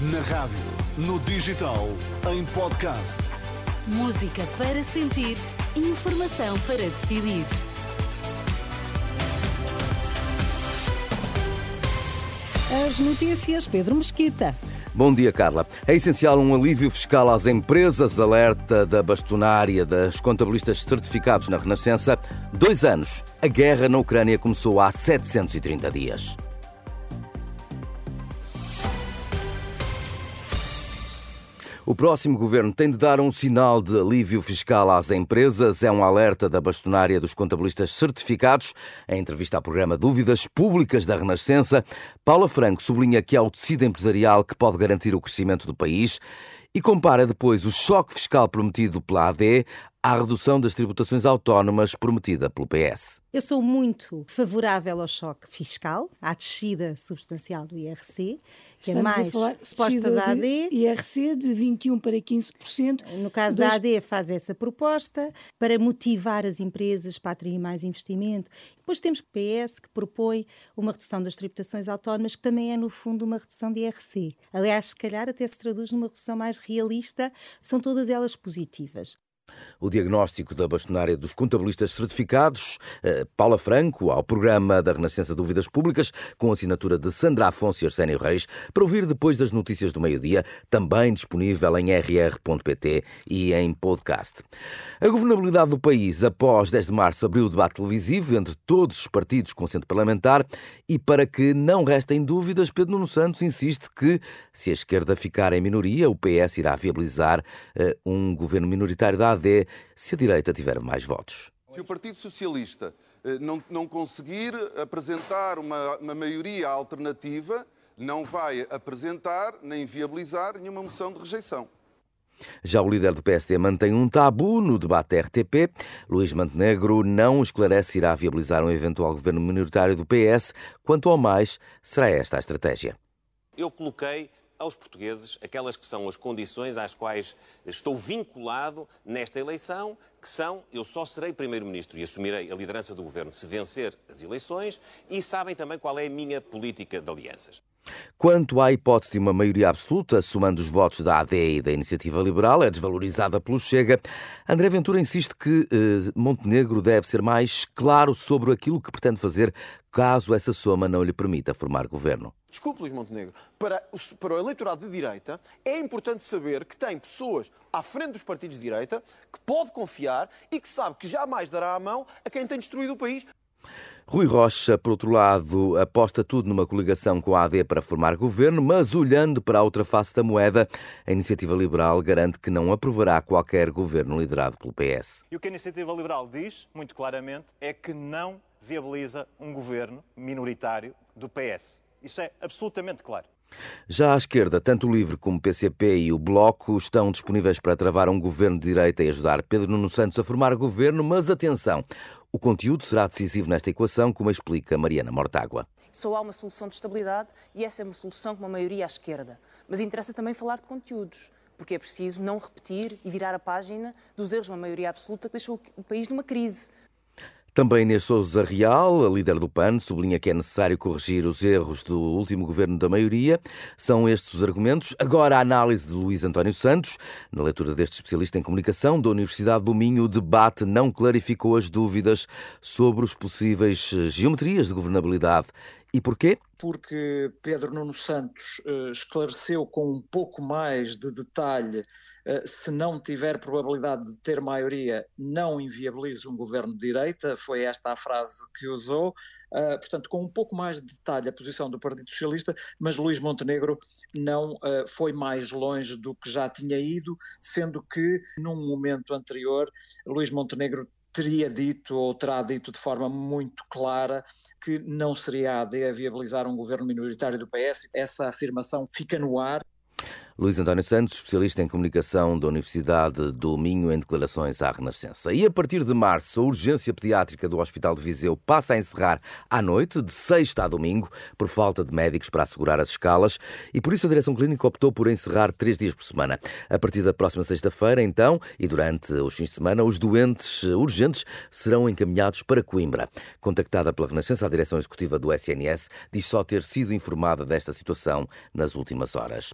Na rádio, no digital, em podcast. Música para sentir, informação para decidir. As notícias, Pedro Mesquita. Bom dia, Carla. É essencial um alívio fiscal às empresas, alerta da bastonária das contabilistas certificados na Renascença. Dois anos. A guerra na Ucrânia começou há 730 dias. O próximo governo tem de dar um sinal de alívio fiscal às empresas. É um alerta da bastonária dos contabilistas certificados. Em entrevista ao programa Dúvidas Públicas da Renascença, Paula Franco sublinha que há o tecido empresarial que pode garantir o crescimento do país e compara depois o choque fiscal prometido pela AD à redução das tributações autónomas prometida pelo PS. Eu sou muito favorável ao choque fiscal, à descida substancial do IRC, que Estamos é mais a falar proposta da AD. IRC de 21% para 15%. No caso Dois- da AD, faz essa proposta para motivar as empresas para atrair mais investimento. Depois temos o PS, que propõe uma redução das tributações autónomas, que também é, no fundo, uma redução de IRC. Aliás, se calhar até se traduz numa redução mais realista, são todas elas positivas. O diagnóstico da bastonária dos contabilistas certificados, eh, Paula Franco, ao programa da Renascença Dúvidas Públicas, com assinatura de Sandra Afonso e Arsénio Reis, para ouvir depois das notícias do meio-dia, também disponível em rr.pt e em podcast. A governabilidade do país, após 10 de março, abriu o debate televisivo entre todos os partidos com centro parlamentar e, para que não restem dúvidas, Pedro Nuno Santos insiste que, se a esquerda ficar em minoria, o PS irá viabilizar eh, um governo minoritário da AD se a direita tiver mais votos. Se o Partido Socialista eh, não, não conseguir apresentar uma, uma maioria alternativa, não vai apresentar nem viabilizar nenhuma moção de rejeição. Já o líder do PSD mantém um tabu no debate RTP. Luís Montenegro não esclarece se irá viabilizar um eventual governo minoritário do PS. Quanto ao mais, será esta a estratégia. eu coloquei aos portugueses aquelas que são as condições às quais estou vinculado nesta eleição, que são eu só serei primeiro-ministro e assumirei a liderança do governo se vencer as eleições e sabem também qual é a minha política de alianças. Quanto à hipótese de uma maioria absoluta, somando os votos da AD e da Iniciativa Liberal, é desvalorizada pelo Chega. André Ventura insiste que eh, Montenegro deve ser mais claro sobre aquilo que pretende fazer caso essa soma não lhe permita formar governo. Desculpe, Luís Montenegro, para o, para o eleitorado de direita é importante saber que tem pessoas à frente dos partidos de direita que pode confiar e que sabe que jamais dará a mão a quem tem destruído o país. Rui Rocha, por outro lado, aposta tudo numa coligação com a AD para formar governo, mas olhando para a outra face da moeda, a Iniciativa Liberal garante que não aprovará qualquer governo liderado pelo PS. E o que a Iniciativa Liberal diz, muito claramente, é que não viabiliza um governo minoritário do PS. Isso é absolutamente claro. Já à esquerda, tanto o LIVRE como o PCP e o Bloco estão disponíveis para travar um governo de direita e ajudar Pedro Nuno Santos a formar governo, mas atenção, o conteúdo será decisivo nesta equação, como explica Mariana Mortágua. Só há uma solução de estabilidade e essa é uma solução com uma maioria à esquerda. Mas interessa também falar de conteúdos, porque é preciso não repetir e virar a página dos erros de uma maioria absoluta que deixou o país numa crise. Também Inês Souza Real, a líder do PAN, sublinha que é necessário corrigir os erros do último governo da maioria. São estes os argumentos. Agora a análise de Luís António Santos. Na leitura deste especialista em comunicação da Universidade do Minho, o debate não clarificou as dúvidas sobre os possíveis geometrias de governabilidade. E porquê? porque Pedro Nuno Santos eh, esclareceu com um pouco mais de detalhe, eh, se não tiver probabilidade de ter maioria, não inviabiliza um governo de direita, foi esta a frase que usou. Uh, portanto, com um pouco mais de detalhe a posição do Partido Socialista, mas Luís Montenegro não uh, foi mais longe do que já tinha ido, sendo que num momento anterior Luís Montenegro teria dito ou terá dito de forma muito clara que não seria a AD a viabilizar um governo minoritário do PS. Essa afirmação fica no ar. Luís António Santos, especialista em comunicação da Universidade do Minho, em declarações à Renascença. E a partir de março, a urgência pediátrica do Hospital de Viseu passa a encerrar à noite, de sexta a domingo, por falta de médicos para assegurar as escalas, e por isso a direção clínica optou por encerrar três dias por semana. A partir da próxima sexta-feira, então, e durante os fins de semana, os doentes urgentes serão encaminhados para Coimbra. Contactada pela Renascença, a direção executiva do SNS diz só ter sido informada desta situação nas últimas horas.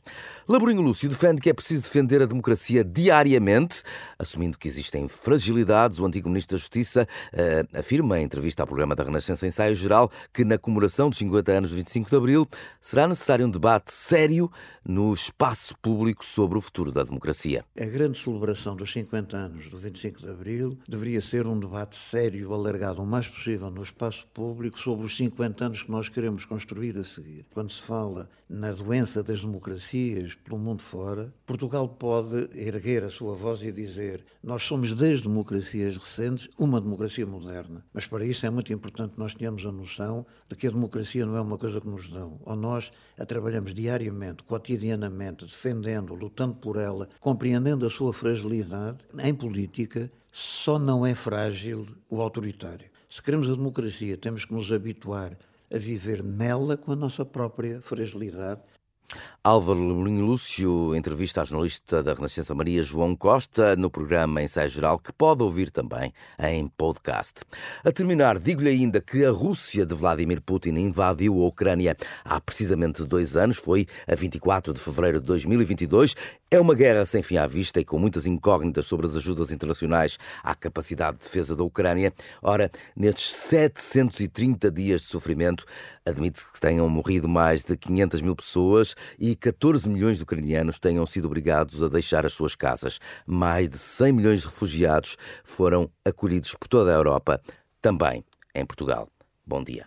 Laborinho Lúcio defende que é preciso defender a democracia diariamente, assumindo que existem fragilidades. O antigo Ministro da Justiça uh, afirma em entrevista ao programa da Renascença Ensaio Geral que na comemoração dos 50 anos do 25 de Abril será necessário um debate sério no espaço público sobre o futuro da democracia. A grande celebração dos 50 anos do 25 de Abril deveria ser um debate sério, alargado o mais possível no espaço público sobre os 50 anos que nós queremos construir a seguir. Quando se fala na doença das democracias pelo mundo fora, Portugal pode erguer a sua voz e dizer: Nós somos das democracias recentes uma democracia moderna. Mas para isso é muito importante nós tenhamos a noção de que a democracia não é uma coisa que nos dão. Ou nós a trabalhamos diariamente, cotidianamente, defendendo, lutando por ela, compreendendo a sua fragilidade. Em política, só não é frágil o autoritário. Se queremos a democracia, temos que nos habituar a viver nela com a nossa própria fragilidade Álvaro Lemolinho Lúcio entrevista a jornalista da Renascença Maria João Costa no programa Ensaio Geral, que pode ouvir também em podcast. A terminar, digo-lhe ainda que a Rússia de Vladimir Putin invadiu a Ucrânia há precisamente dois anos, foi a 24 de fevereiro de 2022. É uma guerra sem fim à vista e com muitas incógnitas sobre as ajudas internacionais à capacidade de defesa da Ucrânia. Ora, nestes 730 dias de sofrimento, admite-se que tenham morrido mais de 500 mil pessoas e 14 milhões de ucranianos tenham sido obrigados a deixar as suas casas. Mais de 100 milhões de refugiados foram acolhidos por toda a Europa, também em Portugal. Bom dia.